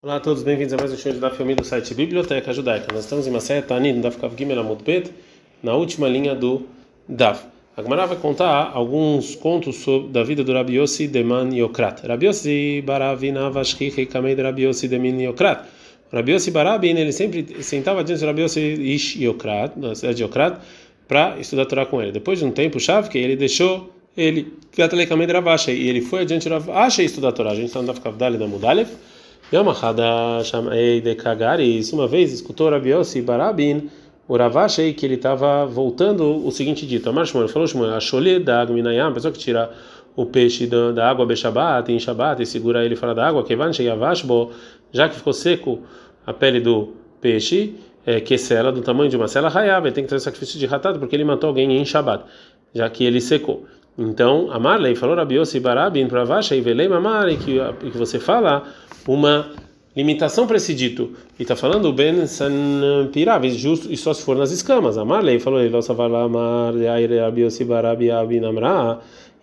Olá a todos, bem-vindos a mais um show da família do site Biblioteca Judaica. Nós estamos em Tanit, no Daf Kav Gimel Amud Bet, na última linha do Daf. A Gemara vai contar alguns contos sobre, da vida do Rabi Yossi Man Yokrat. Rabi Yossi Baravina Vashkich Kamei de Rabi Yossi Man Yokrat. Rabi Yossi Barabin, ele sempre sentava diante do Rabi Yossi Ish Yokrat, na cidade de Yokrat, para estudar a Torá com ele. Depois de um tempo, Shavke, ele deixou ele, e ele foi adiante de Ravashi estudar a Torá. A gente está no Daf Kav Dali da Mudalev. Yamahada Shamei de Kagaris, uma vez escutou Rabi Yossi Barabin, o Ravashei, que ele estava voltando o seguinte dito: Amar Shmuel, falou Shmuel, a Sholê da Agminayam, a pessoa que tira o peixe da, da água Beshabat, em Shabat, e segura ele fora da água, Kevan Sheyavashbo, já que ficou seco a pele do peixe, é, que cela do tamanho de uma cela raiava, ele tem que trazer sacrifício de ratado, porque ele matou alguém em Shabat, já que ele secou. Então, Amarley falou Rabi Yossi Barabin para Vasha e Velei Mamari, que, que você fala uma limitação para esse dito. E está falando Ben San Pirav, justo, e só se for nas escamas. Amarley falou, ele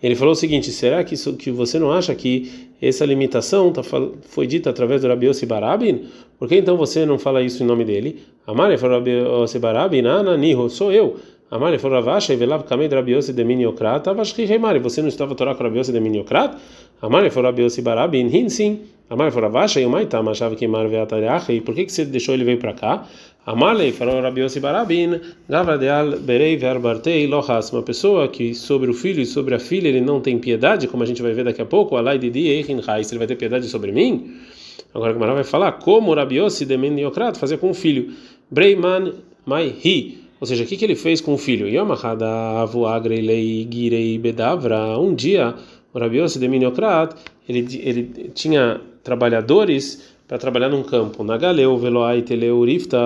ele falou o seguinte: será que, isso, que você não acha que essa limitação tá, foi dita através do Rabi Yossi Barabin? Por que então você não fala isso em nome dele? Amarley falou Rabi Yossi Barabin, Niho, sou eu. Amarley falou Ravasha e velav kamed Rabi Yossi de Miniokrat, Avashri Reimari, você não estava Torá com Rabi Yossi de Miniokrat? Amarley falou Rabi Yossi Barabin, Hinsin. Amar falou Vasha e o Maitama achava que Mar e por que que você deixou ele veio para cá? Amarlei falou Rabi Yossi Barabin, Gavadeal Berei Verbartei Lohas, uma pessoa que sobre o filho e sobre a filha ele não tem piedade, como a gente vai ver daqui a pouco, Alai Didi Eichin Hais, ele vai ter piedade sobre mim? Agora o vai falar como Rabi Yossi Demen Yokrat fazia com o filho, Breiman Mai Hi. Ou seja, o que, que ele fez com o filho? Um dia, o Rabi Yossi de Miniokrat, ele, ele tinha trabalhadores para trabalhar num campo. Nagaleu, Veloai, Teleu, Rifta,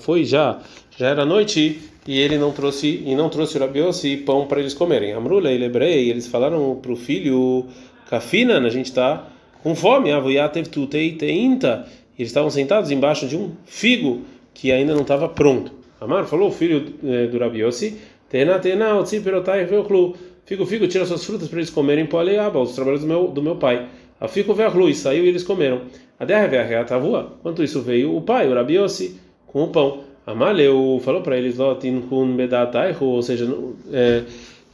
foi já, já era noite e ele não trouxe e não trouxe o rabiose pão para eles comerem. Amrulei, Lebrei, eles falaram para o filho, Kafina, a gente está com fome, teinta. Eles estavam sentados embaixo de um figo que ainda não estava pronto. Amar falou o filho eh, do rabiose, Tena, tena, otsi perotai veoklu. Figo, figo, tira suas frutas para eles comerem, poaleaba, os trabalhos do meu, do meu pai. A fico veio saiu e eles comeram. A derra a tavua. Quanto isso veio o pai, o Rabiossi, com o pão. Amaleu falou para eles, lotin kun bedataihu, ou seja, é,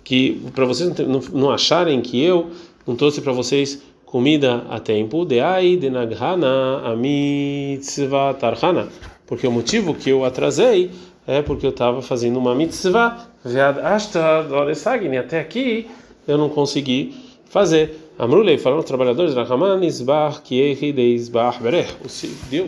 que para vocês não, não, acharem que eu não trouxe para vocês comida a tempo, de ai de naghana amitzvah tarhana, porque o motivo que eu atrasei é porque eu estava fazendo uma mitzvah, até aqui eu não consegui fazer. Amrulei, falaram os trabalhadores.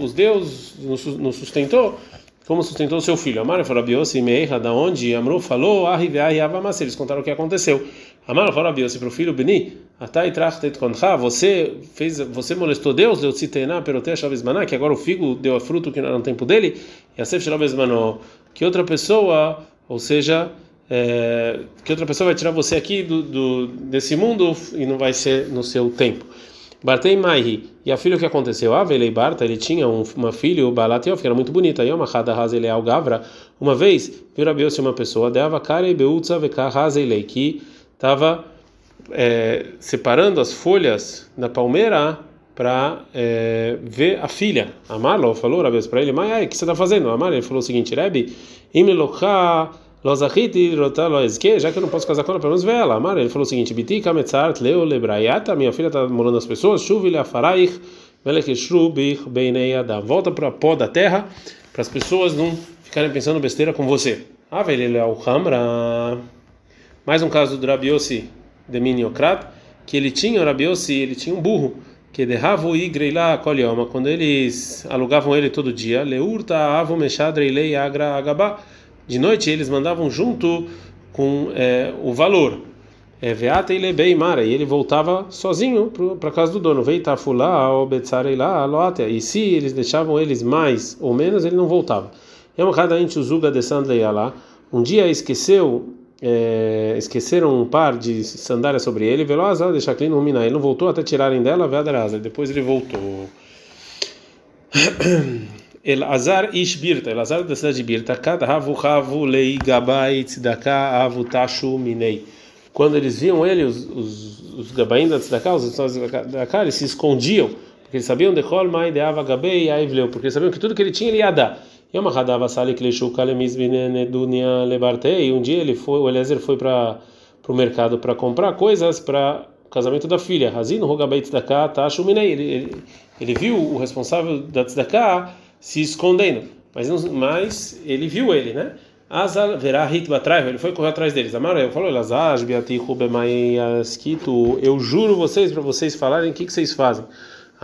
Os Deus nos sustentou, como sustentou seu filho. Amar falou Rabiossi, Meira, da onde Amru falou, Arriveai, Avamase. Eles contaram o que aconteceu. Amar falou Rabiossi para o filho, Beni, Atai Trachtet Koncha, você fez, você molestou Deus, deu Tzitená, Perotea Shavesmaná, que agora o figo deu a fruto que não era no tempo dele, e a Sef Shavesmaná, que outra pessoa, ou seja, é, que outra pessoa vai tirar você aqui do, do, desse mundo e não vai ser no seu tempo. Bartei Maihi, e a filha o que aconteceu? Ah, Velei Barta, ele tinha um, uma filha, o Balatiof, que era muito bonita. Aí uma Hada Hazeleal Gavra, uma vez, viu Rabiose uma pessoa, Deava Kare Beutza Veka Hazelei, que estava é, separando as folhas da palmeira para é, ver a filha. Amarlo falou Rabiose para ele, mas o que você está fazendo? Amarlo, ele falou o seguinte, Rebbe, Imlocha Lozachiti rotalozke, já que eu não posso casar com ela, pelo menos vê ela. Amar, ele falou o seguinte: Biti kametzart leo lebrayata, minha filha está morando nas pessoas, chuvile afaraich, melech shrubich beinei. Volta para a pó da terra, para as pessoas não ficarem pensando besteira com você. Ah, velho, ele é o Hamra. Mais um caso do Rabiossi de Miniokrat, que ele tinha, o Rabiossi, ele tinha um burro que quando eles alugavam ele todo dia, leurta avo agra agabá de noite eles mandavam junto com é, o valor. É, e e ele voltava sozinho para casa do dono. E se eles deixavam eles mais ou menos, ele não voltava. uzuga de Um dia esqueceu, é, esqueceram um par de sandálias sobre ele, veloz, deixar clean Ele não voltou até tirarem dela, veadarasa. Depois ele voltou. Elazar ish Birta, Elazar da cidade de Birta, cada havu havu lei gabai tzedaka havu tashu minei. Quando eles viam ele, os, os, os da tzedaka, os da tzedaka, eles se escondiam, porque eles sabiam de Chol Mai de Ava Gabei porque eles sabiam que tudo que ele tinha ele ia dar. E uma radava sali que dunia lebartei. Um dia ele foi, o Eliezer foi para o mercado para comprar coisas para o casamento da filha. Razino Rogabei Tzedakah Tashuminei. Ele, ele, ele viu o responsável da Tzedakah se escondendo, mas, mas ele viu ele, né? Azal verá hit batraiva, ele foi correr atrás deles. Amarelo falou, Lazar, Biati Rubemai Askito, eu juro vocês para vocês falarem o que, que vocês fazem.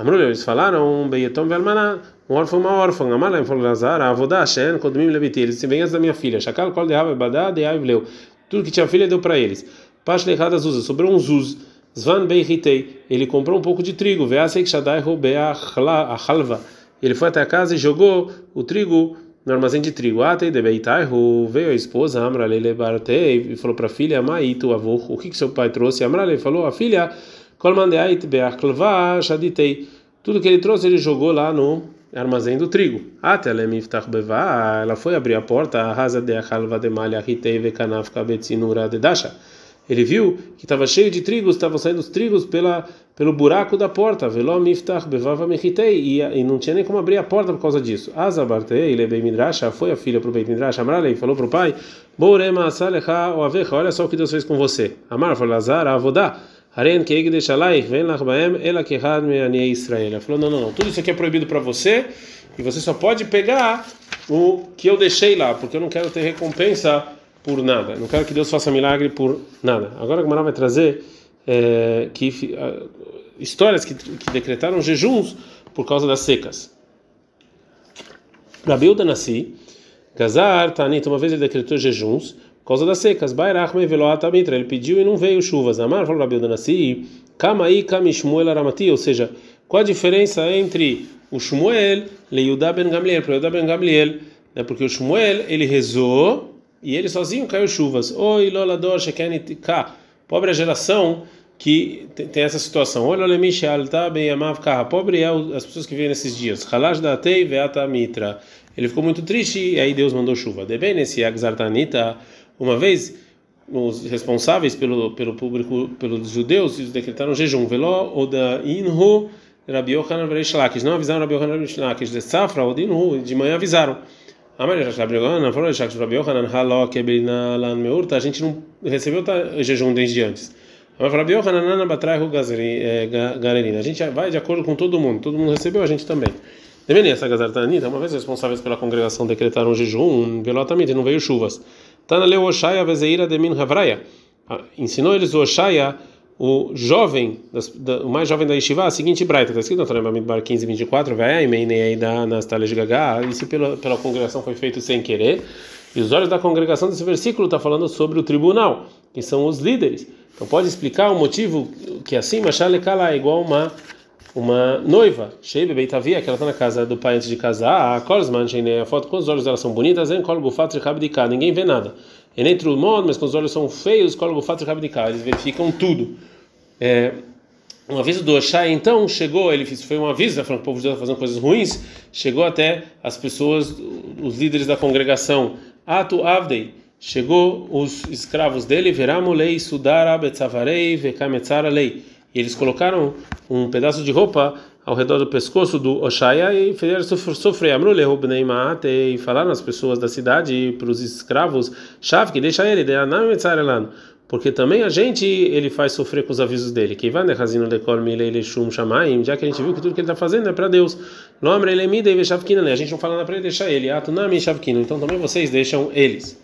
Amrulho, eles falaram, Beyetom Velmaná, um órfão, uma órfã. Amalem falou, Lazar, Avodá, Shen, Kodmim Leviti, eles se vêm antes da minha filha. Shakal, Kol de Badá, de Aivleu. Tudo que tinha filha deu para eles. Pash Lechada Zuza, sobrou um Zuz. Zvan Beihitei, ele comprou um pouco de trigo. Veasek Robe a Halva. Ele foi até a casa e jogou o trigo no armazém de trigo. Atei de Beitaihu, veio a esposa, Amrale Bartei, e falou para a filha, Maitu avô, o que, que seu pai trouxe? Amrale falou, a filha, Shaditei. Tudo que ele trouxe, ele jogou lá no armazém do trigo. Até ela foi abrir a porta, a rasa de de Malha Kabetzinura de Dasha ele viu que estava cheio de trigos, estavam saindo os trigos pela, pelo buraco da porta. Velom iftach bevava mechitei. E não tinha nem como abrir a porta por causa disso. Ele bem midrasha, foi a filha para o bem midrash. Amaralei falou para o pai: asalecha o olha só o que Deus fez com você. Amar falou: Lazar, avodá. Haren deixalai, vem lá ela que me Israel. Ele falou: não, não, não, tudo isso aqui é proibido para você e você só pode pegar o que eu deixei lá, porque eu não quero ter recompensa por nada. Não quero que Deus faça milagre por nada. Agora a Gemara vai trazer é, que, uh, histórias que, que, decretaram jejuns por causa das secas. Rabiuda Nassi, Gazar, Tanit, uma vez ele decretou jejuns causa das secas. Bairachme Veloatamitra, ele pediu e não veio chuvas. Amar falou Rabiuda Nassi, Kamai Kamishmuel Aramati, ou seja, qual a diferença entre o Shmuel e Yudá Ben Gamliel, para Yudá Ben Gamliel, né? porque o Shmuel ele rezou e ele sozinho caiu chuvas. Oi, Lolador, Shekenitika. Pobre a geração que tem essa situação. Olha, Pobre é as pessoas que vivem nesses dias. Halash datei veata mitra. Ele ficou muito triste e aí Deus mandou chuva. Debem nesse Agzartanita, uma vez os responsáveis pelo pelo público pelos judeus decretaram jejum. Veló oda inhu Rabi Yochanan Não avisaram Rabi Yochanan Reish de Safra ou de inhu de manhã avisaram. A gente não recebeu o jejum desde antes. A gente vai de acordo com todo mundo. Todo mundo recebeu, a gente também. Também essa Gazartanita, uma vez responsáveis pela congregação decretaram jejum, velotamente não veio chuvas. Tana leu Oshaya Vezeira de Min Havraya. Ensinou eles o Oshaya o jovem, o mais jovem da Yeshiva, a seguinte braita, está escrito Torah Bamidbar 15, 24, vai aí da Nastalia de Gagá, isso pela, pela congregação foi feito sem querer, e os olhos da congregação desse versículo está falando sobre o tribunal, que são os líderes. Então pode explicar o motivo que assim, Machalekala é igual uma uma noiva, Shebe Beitavia, que ela está na casa do pai antes de casar, a Kolsman, a foto com os olhos dela são bonitas, em Kol Gufat ninguém vê nada. E nem Trumon, mas com os olhos são feios, Kol Gufat eles verificam tudo. É, um aviso do Oshai, então, chegou, ele fez, foi um aviso, né, falando que o povo de Deus está fazendo coisas ruins, chegou até as pessoas, os líderes da congregação, Atu Avdei, chegou os escravos dele, Veramulei, Sudara, Betzavarei, Vekametzara Lei, e eles colocaram um pedaço de roupa ao redor do pescoço do Oshaya e fizeram sofrer. E falaram as pessoas da cidade para os escravos, chave que deixa ele, porque também a gente ele faz sofrer com os avisos dele. Que vai necazino decor shamaim, já que a gente viu que tudo que ele está fazendo é para Deus. Lomre ele me? A gente não fala nada para ele deixar ele. Atunami. Então também vocês deixam eles.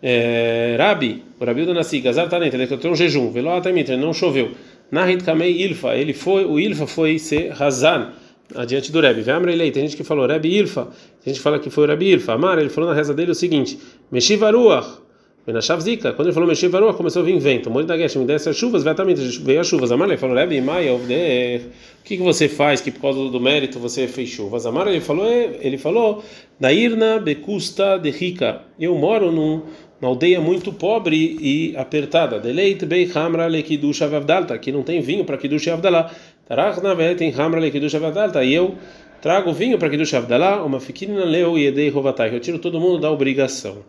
É, Rabi, o Rabi do Nasi, Gazar Tanent, ele decretou um jejum. Velo atamitra, não choveu. Nahit kamei ilfa, ele foi, o ilfa foi ser razan adiante do Rebbe. Vemra ele, tem gente que falou Rebbe ilfa, tem gente que fala que foi o Rebbe ilfa. Amar, ele falou na reza dele o seguinte: Meshivaruach Benashav Zika, quando ele falou mexer varua, começou a vir vento. Mori da Gesh, me desce as chuvas, exatamente, veio as chuvas. Amar, ele falou, Rebbe, Maia, o que, que você faz que por causa do mérito você fez chuvas? Amar, ele falou, ele falou, Nairna Bekusta de Rica, eu moro num, numa aldeia muito pobre e apertada. Deleit Bei Hamra Lekidush Avdalta, que não tem vinho para Kidush Avdalá. Tarachna Vetem Hamra Lekidush Avdalta, e eu trago vinho para Kidush Avdalá, uma fiquina leu e edei rovatai. Eu tiro todo mundo da obrigação.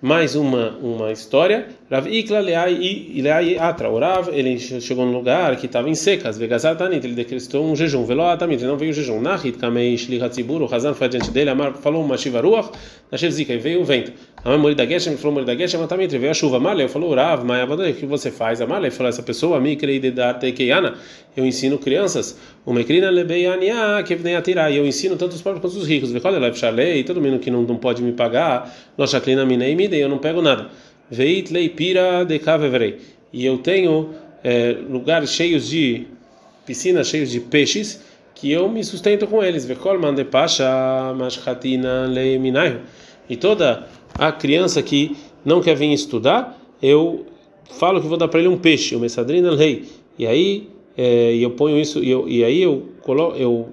Mais uma uma história. Rav Ikla Leai Atra. O Rav ele chegou num lugar que estava em secas Vegazar Tanit ele decretou um jejum. Velo Atamit não veio jejum. Nachit Kamei Shlihat Tzibur o Hazan foi adiante dele. Amar falou uma Shiva Ruach. Nashev Zika e veio o vento. Amar Morida Geshem falou Morida Geshem Atamit veio a chuva. Maleu falou Rav Maia o que você faz? Amalei falou essa pessoa Mi Krei Dedar Tekeiana eu ensino crianças. O Mekrina Kevnei Atira. Eu ensino tanto os pobres quanto os ricos. Vekol Elef Shalei todo mundo que não, não pode me pagar. Nossa Klina Minei Midei eu não pego nada leipira de. E eu tenho é, lugares cheios de piscinas cheios de peixes que eu me sustento com eles. Mande pasha. E toda a criança que não quer vir estudar, eu falo que vou dar para ele um peixe, o mesadrina lei. E aí é, eu ponho isso e, eu, e aí eu coloco eu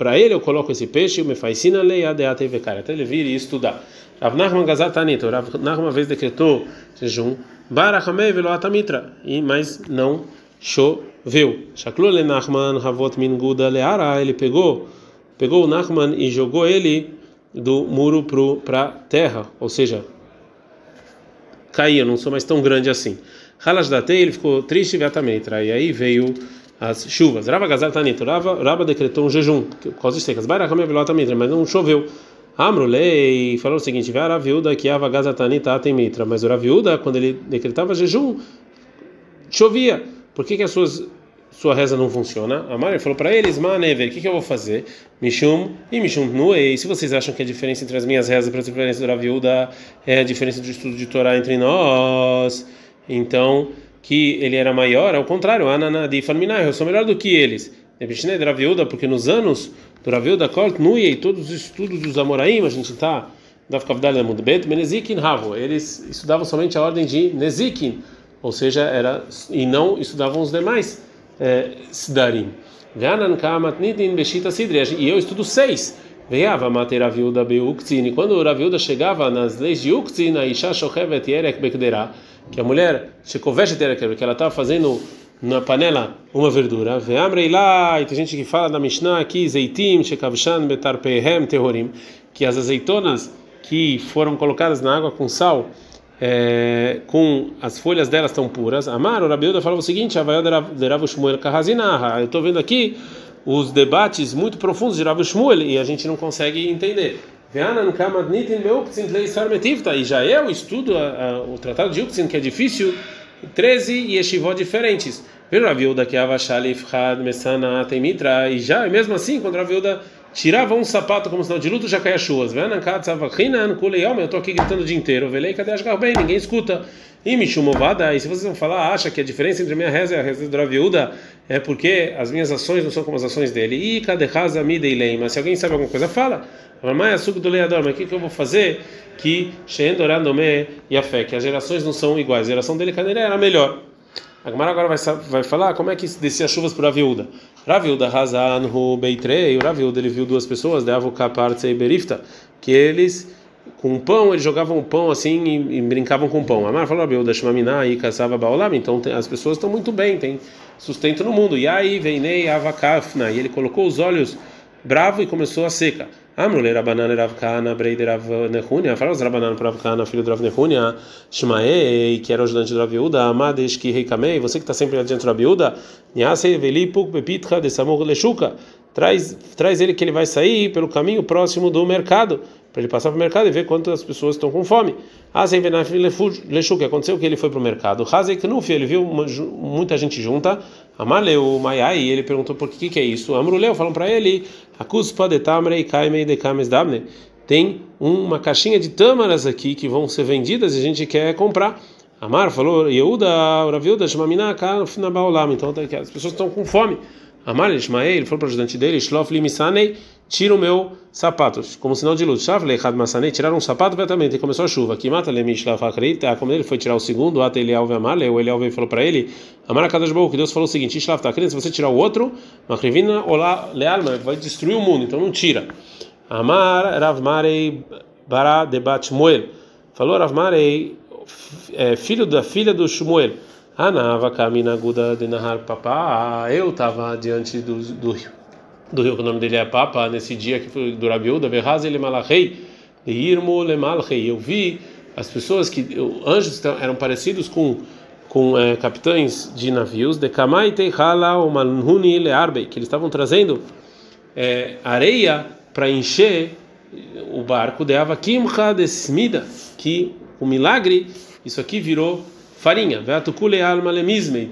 para ele eu coloco esse peixe, me faz sina lei adeate até ele vir e estudar. Rav Nachman Gazat Tanito. Rav Nachman uma vez decretou jejum. Barachamei velo atamitra. E mas não choveu. Shaklul le Nachman Havot min Guda leara. Ele pegou, pegou o Nachman e jogou ele do muro para terra, ou seja, caía, não sou mais tão grande assim. Halas datei, ele ficou triste vetamitra. E aí veio as chuvas. Rava Gazar Tanito. Rava, decretou um jejum, por causa de secas. Barachamei velo atamitra, mas não choveu. Amrulei falou o seguinte: a viúda que ava tem mitra, mas a viúda quando ele decretava jejum chovia. Por que que as suas sua reza não funciona? A Maria falou para eles: Manever, o que que eu vou fazer? Mishum e Mishum Nuei. Se vocês acham que a diferença entre as minhas rezas e a diferença da viúda é a diferença de estudo de Torá entre nós, então que ele era maior, ao contrário, Ananadi Falminai, eu sou melhor do que eles. Depende da viúda, porque nos anos do Raviu da Kort Nui e todos os estudos dos Amoraim, a gente está da Kavdal Mund Bet, Menezikin Ravo, eles estudavam somente a ordem de Nezikin, ou seja, era e não estudavam os demais é, Sidarim. E eu estudo seis. Veiava mater Raviuda Beuktzin, e quando o Raviuda chegava nas leis de Uktzin, a Isha Shochevet Yerek Bekdera, que a mulher que ela estava fazendo na panela uma verdura. Veamrei lá, e tem gente que fala da Mishnah aqui, zeitim, shekavshan, betarpehem, terrorim, que as azeitonas que foram colocadas na água com sal, é, com as folhas delas estão puras. Amar, o Rabiuda falava o seguinte. Eu estou vendo aqui os debates muito profundos de Rav Shmuel e a gente não consegue entender. E já eu estudo a, a, o tratado de Uktzin, que é difícil 13 yeshivot diferentes. A e já, mesmo assim, quando a viúva tirava um sapato como sinal de luto, já caía chuvas. Eu estou aqui gritando o dia inteiro. Velei, cadê as bem? Ninguém escuta. E Mishumovada, e se vocês vão falar, acha que a diferença entre a minha reza e a reza da viúva é porque as minhas ações não são como as ações dele. E cadê Haza Midei Mas se alguém sabe alguma coisa, fala. Mas o que, que eu vou fazer? Que Sheendorandome e a fé, que as gerações não são iguais. A geração dele era melhor. A Gemara agora vai, vai falar como é que descia chuvas para a viúda. Raviuda Hazan Beitrei, o Raviuda ele viu duas pessoas, de Avokapart e Berifta, que eles com pão, eles jogavam pão assim e, e brincavam com pão. Amar falou, Raviuda Shmamina e caçava Baolam, então tem, as pessoas estão muito bem, tem sustento no mundo. E aí veinei Avakafna, e ele colocou os olhos bravo e começou a seca. Amru le Rabanan Rav Kana Brei de Rav Nehunia, fala os Rabanan para Rav filho do Rav Nehunia, Shmaei, que era o ajudante do Rav Yehuda, Amadesh que Reikamei, você que está sempre adiante do Rav Yehuda, Niasei Veli Puk Bepitcha de Samur Leshuka, traz, traz ele que ele vai sair pelo caminho próximo do mercado, para ele passar para o mercado e ver quantas pessoas estão com fome. Hazen Benafil Leshuka, aconteceu que ele foi para o mercado. Hazei Knuf, ele viu uma, muita gente junta, Amaleu Maiai, ele perguntou por que, que é isso. Amruleu, falam para ele, Akuspa de Tamrei Kaimei de Kames Damne. Tem uma caixinha de tâmaras aqui que vão ser vendidas e a gente quer comprar. Amar falou, Yehuda, Raviuda, Shmamina, Kafnabaolam. Então tá as pessoas estão com fome. Amar Ishmael, ele falou para o ajudante dele, Shlof Limisanei, tira o meu sapato, como sinal de luz. Shavle Had Masanei, tiraram um sapato completamente e começou a chuva. Aqui mata Lemishlaf Akreita, como ele foi tirar o segundo, Ata Elial Amale, o Elial veio falou para ele, Amar Baruch, que Deus falou o seguinte, Ishlaf Takreita, se você tirar o outro, Makrivina Olá Lealma, vai destruir o mundo, então não tira. Amar Rav Marei Bara Debat Shmuel, falou Rav Marei, é, filho da filha do Shmuel, Anava Kamina Guda de Nahar Papá, eu estava diante do, do rio, do rio que o nome dele é Papa, nesse dia que foi do Rabiuda, Verraz ele Malachei, Irmo Lemalchei, eu vi as pessoas que anjos eram parecidos com com é, capitães de navios de Kamai Tehala o Manhuni Learbei, que eles estavam trazendo é, areia para encher o barco de Avakimcha desmida, que o milagre, isso aqui virou farinha.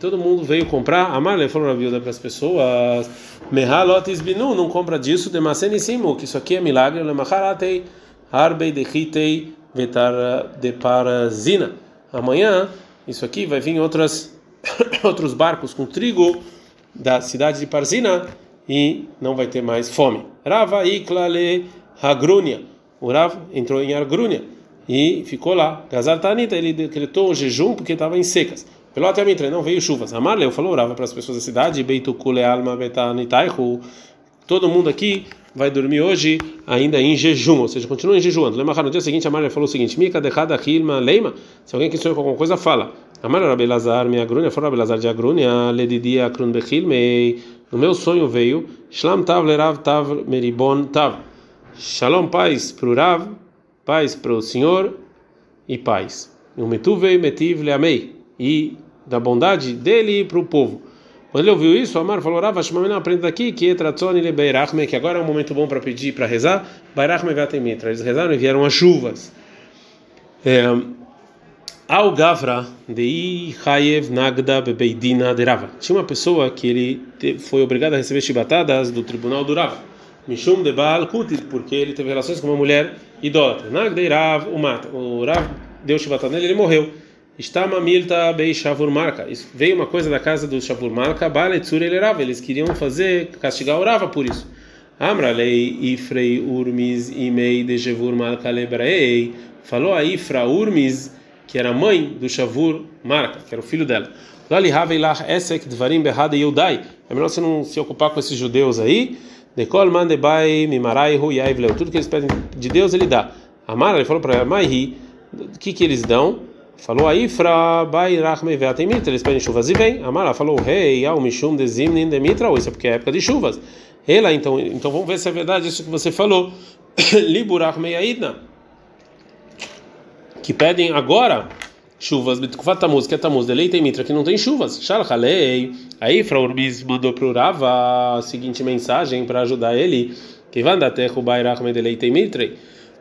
Todo mundo veio comprar. Amar falou na para as pessoas. Mehalotis binu, não compra disso. De Masenisimu, que isso aqui é milagre. Lemacharatei, arbei dechitei, vetar de parazina. Amanhã isso aqui vai vir outras outros barcos com trigo da cidade de Parzina e não vai ter mais fome. Rava iklale hagrúnia. O Rav entrou em Agrúnia e ficou lá. Gazar Tanita, ele decretou jejum porque estava em secas. Pelo até Mitra, não veio chuvas. Amarleu falou, Rava para as pessoas da cidade, Beitukule alma betanitaihu. Todo mundo aqui vai dormir hoje ainda em jejum, ou seja, continua em jejum. Lembra no dia seguinte, a Maria falou o seguinte: Mika dechada hilma leima. Se alguém que sonhou com alguma coisa, fala. Amar Rabelazar, minha grunha, fora Rabelazar de agrunha, ledidia akrun bechilmei. No meu sonho veio, Shlam tav lerav tav meribon tav. Shalom, paz para o Rav, paz para o Senhor e paz. O metuvei metiv. E da bondade dele para o povo. Quando ele ouviu isso, Amar falou: Rav, Shmamena aprende daqui que Etratzoni le Beirachme, que agora é um momento bom para pedir, para rezar. Beirachme Vatemitra. Eles rezaram e vieram as chuvas. É, Al Gavra de Hayev Nagda Bebeidina de Rava. Tinha uma pessoa que ele foi obrigado a receber chibatadas do tribunal do Rava. Mishum de Baal Kutit, porque ele teve relações com uma mulher idólatra. Nagda e Rav o mata. O Rav deu chibatada nele ele morreu. Estama milta bei shavur marca. Veio uma coisa da casa do shavur marca, baletzur ele rava. Eles queriam fazer castigar o rava por isso. Amra lei ifrei urmis imei de shavur marca lebraei. Falou a Ifra Urmis, que era mãe do shavur marca, que era o filho dela. Lali haveilach esek dvarim behade yudai. É melhor você não se ocupar com esses judeus aí. Dekol mandebai mimarai hu yaivleu. Tudo que eles pedem de Deus ele dá. Amara ele falou para Maihi, o que que eles dão? Falou aí, Fra Bairachme Veatemitra, eles pedem chuvas e vem. Amara falou, rei, ao Mishum de Zimnin de Mitra, isso é porque é época de chuvas. Ela, então, então vamos ver se é verdade isso que você falou. Liburachme Aidna, que pedem agora chuvas, Betkufat Tamuz, que é Tamuz, de Leite e Mitra, que não tem chuvas. Shalchalei. Aí, Fra Urbis mandou para o Rava a seguinte mensagem para ajudar ele: que Bairachme de Leite e Mitra.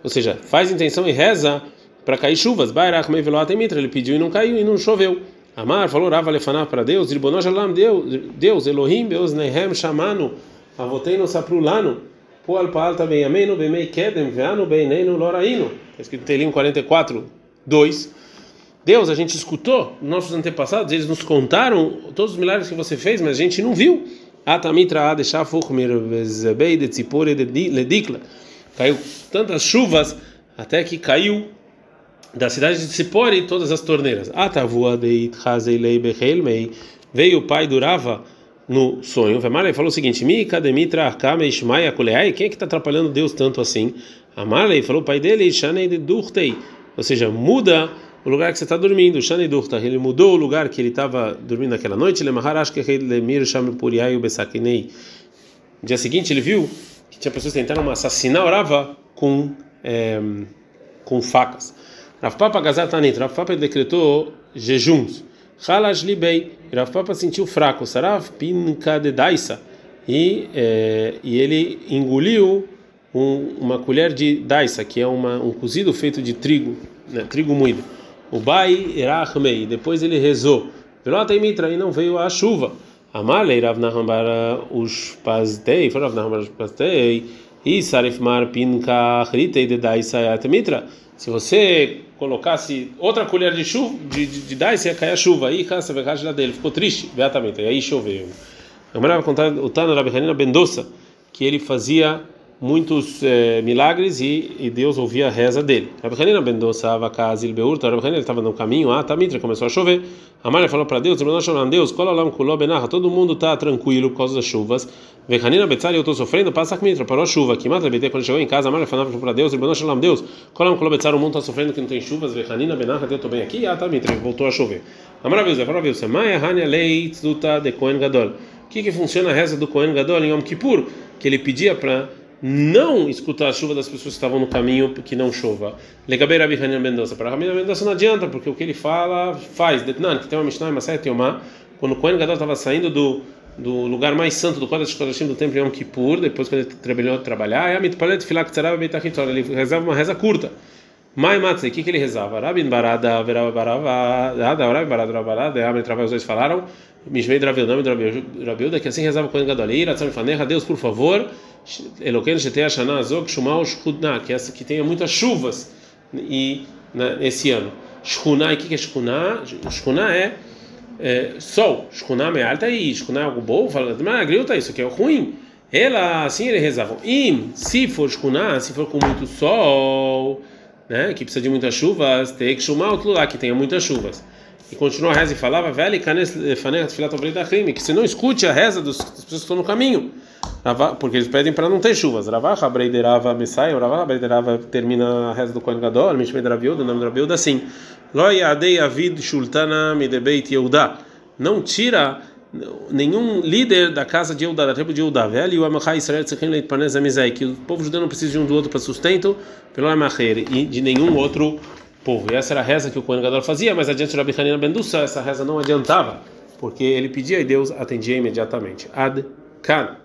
Ou seja, faz intenção e reza para cair chuvas. Ele pediu e não caiu e não choveu. Amar falou Rava lefaná para Deus, Ribonojalam, Deus, Deus, Elohim, Deus, Nehem, Shamanu, Avoteino Saprulano, Poal Paalta Benhameno, Bemei Kedem, Veano, Beineno, Loraino. Está escrito em Telim 44, 2. Deus, a gente escutou, nossos antepassados, eles nos contaram todos os milagres que você fez, mas a gente não viu. Vezebei de Tzipore. Caiu tantas chuvas até que caiu da cidade de Tzipori todas as torneiras. Veio o pai do Rava no sonho. Amarley falou o seguinte: Mika demitra kame ishmaya kuleai. Quem é que está atrapalhando Deus tanto assim? Amarley falou o pai dele: Shanei de Durtei. Ou seja, muda o lugar que você está dormindo. Shanei Durta. Ele mudou o lugar que ele estava dormindo naquela noite. Puriai besakinei. No dia seguinte ele viu que tinha pessoas tentaram assassinar o Rava com, é, com facas. Rav Papa Gazar Tanit, Rav Papa decretou jejuns. Halash libei, Rav Papa sentiu fraco, Sarav pinka de daisa, e, é, e ele engoliu um, uma colher de daisa, que é uma, um cozido feito de trigo, né, trigo moído. O Bai Erachmei, depois ele rezou. Pelota e Mitra, e não veio a chuva. Amalei Rav os pazdei, foi Rav os pazdei, e Sarif Mar pinka ritei de daisa mitra. Se você colocasse outra colher de chuva, de, de, de dar, ia cair a chuva. Aí, cansa, a dele, ficou triste, exatamente. E aí choveu. Eu me contar o Tano Rabi Hanina Bendoça, que ele fazia muitos eh, milagres e, e, Deus ouvia a reza dele. Rabi Hanina Bendoça, Avakazil Beurta, Rabi Hanina estava no caminho, ah, Tamitra, começou a chover. A falou para Deus, Deus, Kolalam Kuló Benarra, todo mundo está tranquilo por causa das chuvas. Vehanina Betzari, eu estou sofrendo, passa a Mitra, parou a chuva. Que mata BT quando chegou em casa, a falou para Deus, Deus, Kolam Kuló Betzari, o mundo está sofrendo que não tem chuvas. Vehanina Benarra, eu estou bem aqui, ah, Tamitra, voltou a chover. A Maria Deus, a Deus, Maia Hania Lei Tzuta de Kohen Gadol. O que que funciona a reza do Kohen Gadol em Yom Kippur? Que ele pedia para não escutar a chuva das pessoas que estavam no caminho que não chova. Legabei Rabi Mendonça. Para Rabi Mendonça não adianta, porque o que ele fala faz. Detnan, que tem uma Mishnah, uma série uma quando o Kohen Gadol estava saindo do do lugar mais santo do Kodesh Kodashim do templo Yom Kippur, depois quando ele de trabalhar, ele rezava uma reza curta. Mai Matzei, o que, que ele rezava? Rabin Barada, Verava Barada, Rabin Barada, Barada, Amre Travai, os dois falaram, Mishmei Dravilnam e Drabilda, que assim rezava o Kohen Gadol, Iratzam Faneha, Deus, por favor, Eloqueno Shetei Hashanah Azok, Shumao Shchudna, que essa que tenha muitas chuvas e, nesse ano. Shchuna, o que, que é Shchuna? Shchuna é é, sol, Shkuná me'alta e Shkuná é algo bom, fala, mas grilta, isso aqui é ruim. Ela, assim ele rezava, im, se for Shkuná, se for com muito sol, né, que precisa de muitas chuvas, tem que chamar outro lá que tenha muitas chuvas. E continua a reza e falava, velho, que você não escute a reza dos, pessoas que estão no caminho, porque eles pedem para não ter chuvas. Ravaha, Breiderava, Messiah, Ravaha, Breiderava termina a reza do Kohen Gadol, Mishmei Draviuda, o nome do Draviuda, assim. Avid Shultana Midebeit Yehuda. Não tira nenhum líder da casa de Yehuda, da tribo de Yehuda, velho, e o Israel que o povo judeu não precisa de um do outro para sustento, pelo Amacher, e de nenhum outro povo. E essa era a reza que o Kohen Gadol fazia, mas adiante o Rabi Hanina Bendussa, essa reza não adiantava, porque ele pedia e Deus atendia imediatamente. Ad Kan.